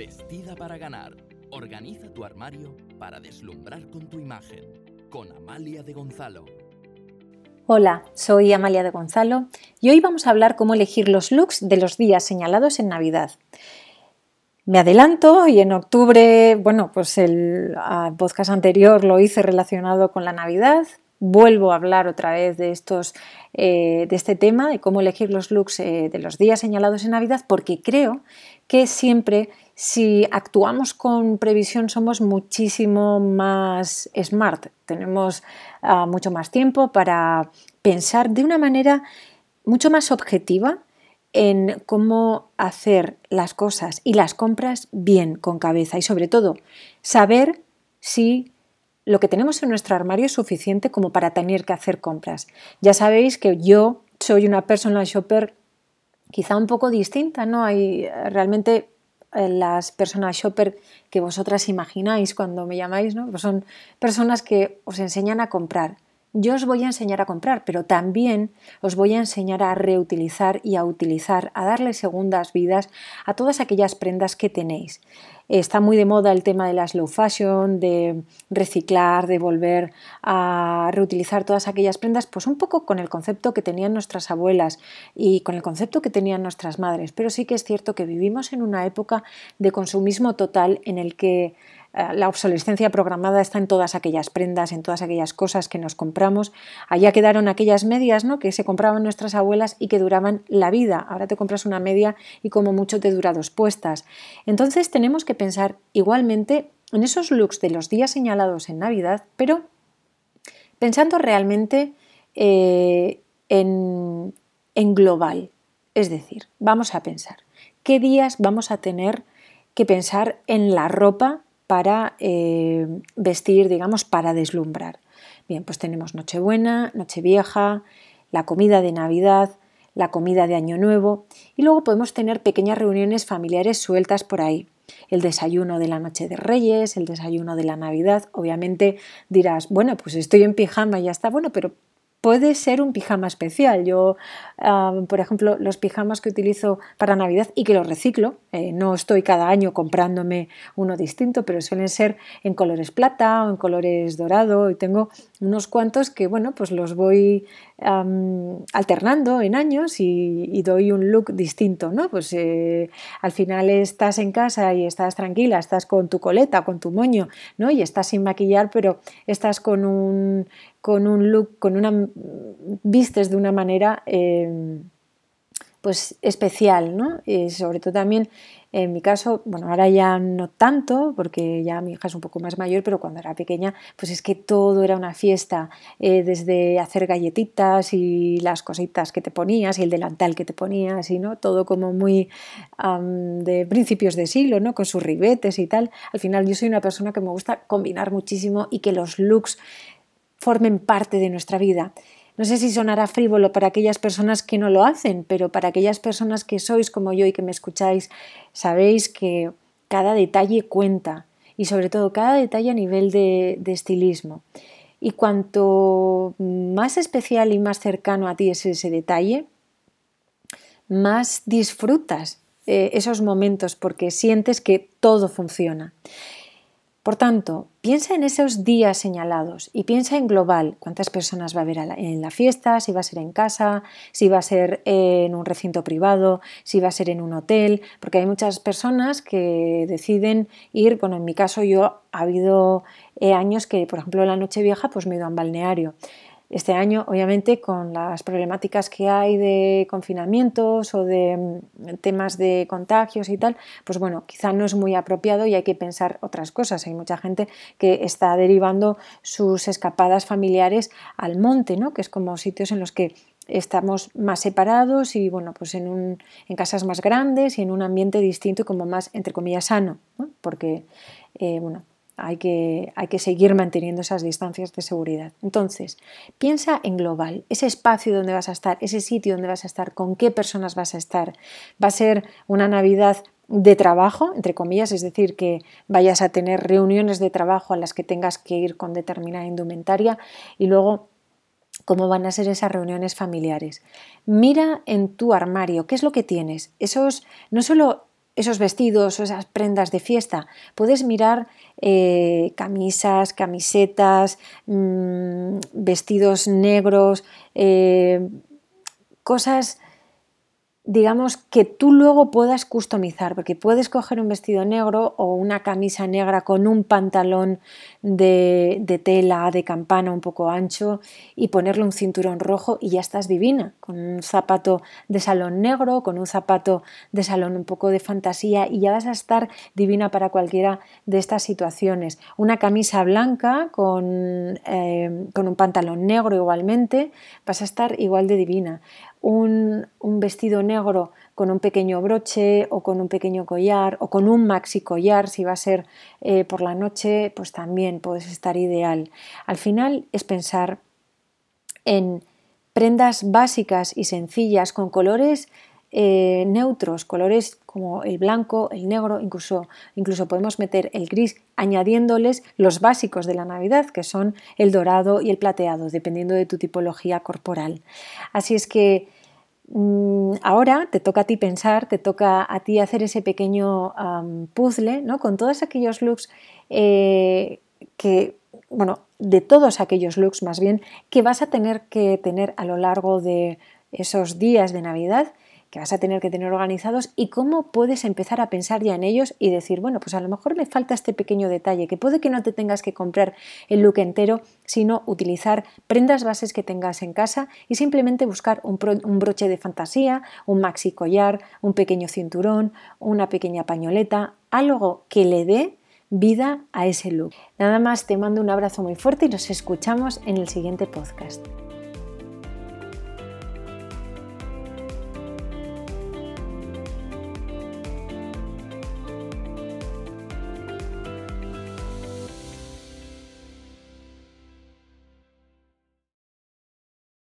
Vestida para ganar. Organiza tu armario para deslumbrar con tu imagen. Con Amalia de Gonzalo. Hola, soy Amalia de Gonzalo y hoy vamos a hablar cómo elegir los looks de los días señalados en Navidad. Me adelanto y en octubre, bueno, pues el podcast anterior lo hice relacionado con la Navidad. Vuelvo a hablar otra vez de, estos, eh, de este tema, de cómo elegir los looks eh, de los días señalados en Navidad, porque creo que siempre si actuamos con previsión somos muchísimo más smart, tenemos ah, mucho más tiempo para pensar de una manera mucho más objetiva en cómo hacer las cosas y las compras bien, con cabeza y sobre todo saber si lo que tenemos en nuestro armario es suficiente como para tener que hacer compras. Ya sabéis que yo soy una personal shopper quizá un poco distinta, ¿no? Hay realmente eh, las personas shopper que vosotras imagináis cuando me llamáis, ¿no? Pues son personas que os enseñan a comprar yo os voy a enseñar a comprar, pero también os voy a enseñar a reutilizar y a utilizar, a darle segundas vidas a todas aquellas prendas que tenéis. Está muy de moda el tema de la slow fashion, de reciclar, de volver a reutilizar todas aquellas prendas, pues un poco con el concepto que tenían nuestras abuelas y con el concepto que tenían nuestras madres. Pero sí que es cierto que vivimos en una época de consumismo total en el que la obsolescencia programada está en todas aquellas prendas, en todas aquellas cosas que nos compramos. Allá quedaron aquellas medias ¿no? que se compraban nuestras abuelas y que duraban la vida. Ahora te compras una media y como mucho te dura dos puestas. Entonces tenemos que pensar igualmente en esos looks de los días señalados en Navidad, pero pensando realmente eh, en global. Es decir, vamos a pensar qué días vamos a tener que pensar en la ropa para eh, vestir, digamos, para deslumbrar. Bien, pues tenemos Nochebuena, Nochevieja, la comida de Navidad, la comida de Año Nuevo y luego podemos tener pequeñas reuniones familiares sueltas por ahí. El desayuno de la noche de Reyes, el desayuno de la Navidad. Obviamente dirás, bueno, pues estoy en pijama y ya está. Bueno, pero puede ser un pijama especial. Yo, por ejemplo, los pijamas que utilizo para Navidad y que los reciclo, eh, no estoy cada año comprándome uno distinto, pero suelen ser en colores plata o en colores dorado y tengo unos cuantos que, bueno, pues los voy alternando en años y, doy un look distinto, ¿no? Pues eh, al final estás en casa y estás tranquila, estás con tu coleta, con tu moño, ¿no? Y estás sin maquillar, pero estás con un, con un look, con una vistes de una manera eh, pues especial, ¿no? Y sobre todo también en mi caso, bueno, ahora ya no tanto, porque ya mi hija es un poco más mayor, pero cuando era pequeña, pues es que todo era una fiesta, eh, desde hacer galletitas y las cositas que te ponías y el delantal que te ponías y no, todo como muy de principios de siglo, ¿no? Con sus ribetes y tal. Al final yo soy una persona que me gusta combinar muchísimo y que los looks formen parte de nuestra vida. No sé si sonará frívolo para aquellas personas que no lo hacen, pero para aquellas personas que sois como yo y que me escucháis, sabéis que cada detalle cuenta y sobre todo cada detalle a nivel de, estilismo. Y cuanto más especial y más cercano a ti es ese detalle, más disfrutas eh, esos momentos porque sientes que todo funciona. Por tanto, piensa en esos días señalados y piensa en global, cuántas personas va a haber en la fiesta, si va a ser en casa, si va a ser en un recinto privado, si va a ser en un hotel, porque hay muchas personas que deciden ir, bueno, en mi caso yo ha habido eh, años que, por ejemplo, la noche vieja, pues me he ido a un balneario. Este año, obviamente, con las problemáticas que hay de confinamientos o de mm, temas de contagios y tal, pues bueno, quizá no es muy apropiado y hay que pensar otras cosas. Hay mucha gente que está derivando sus escapadas familiares al monte, ¿no? que es como sitios en los que estamos más separados y bueno, pues en, un, en casas más grandes y en un ambiente distinto y como más, entre comillas, sano, porque eh, bueno, hay que, hay que seguir manteniendo esas distancias de seguridad. Entonces, piensa en global, ese espacio donde vas a estar, ese sitio donde vas a estar, con qué personas vas a estar. Va a ser una Navidad de trabajo, entre comillas, es decir, que vayas a tener reuniones de trabajo a las que tengas que ir con determinada indumentaria y luego cómo van a ser esas reuniones familiares. Mira en tu armario, ¿qué es lo que tienes? Esos, no solo esos vestidos o esas prendas de fiesta. Puedes mirar eh, camisas, camisetas, mm, vestidos negros, eh, cosas digamos, que tú luego puedas customizar, porque puedes coger un vestido negro o una camisa negra con un pantalón de, tela, de campana un poco ancho y ponerle un cinturón rojo y ya estás divina, con un zapato de salón negro, con un zapato de salón un poco de fantasía y ya vas a estar divina para cualquiera de estas situaciones. Una camisa blanca con, eh, con un pantalón negro igualmente, vas a estar igual de divina un, vestido negro con un pequeño broche o con un pequeño collar o con un maxi collar, si va a ser eh, por la noche, pues también puedes estar ideal. Al final es pensar en prendas básicas y sencillas con colores eh, neutros, colores como el blanco, el negro, incluso, incluso podemos meter el gris, añadiéndoles los básicos de la Navidad, que son el dorado y el plateado, dependiendo de tu tipología corporal. Así es que mm, ahora te toca a ti pensar, te toca a ti hacer ese pequeño puzzle, ¿no? Con todos aquellos looks eh, que, bueno, de todos aquellos looks más bien, que vas a tener que tener a lo largo de esos días de Navidad que vas a tener que tener organizados y cómo puedes empezar a pensar ya en ellos y decir, bueno, pues a lo mejor me falta este pequeño detalle, que puede que no te tengas que comprar el look entero, sino utilizar prendas bases que tengas en casa y simplemente buscar un, broche de fantasía, un maxi collar, un pequeño cinturón, una pequeña pañoleta, algo que le dé vida a ese look. Nada más te mando un abrazo muy fuerte y nos escuchamos en el siguiente podcast.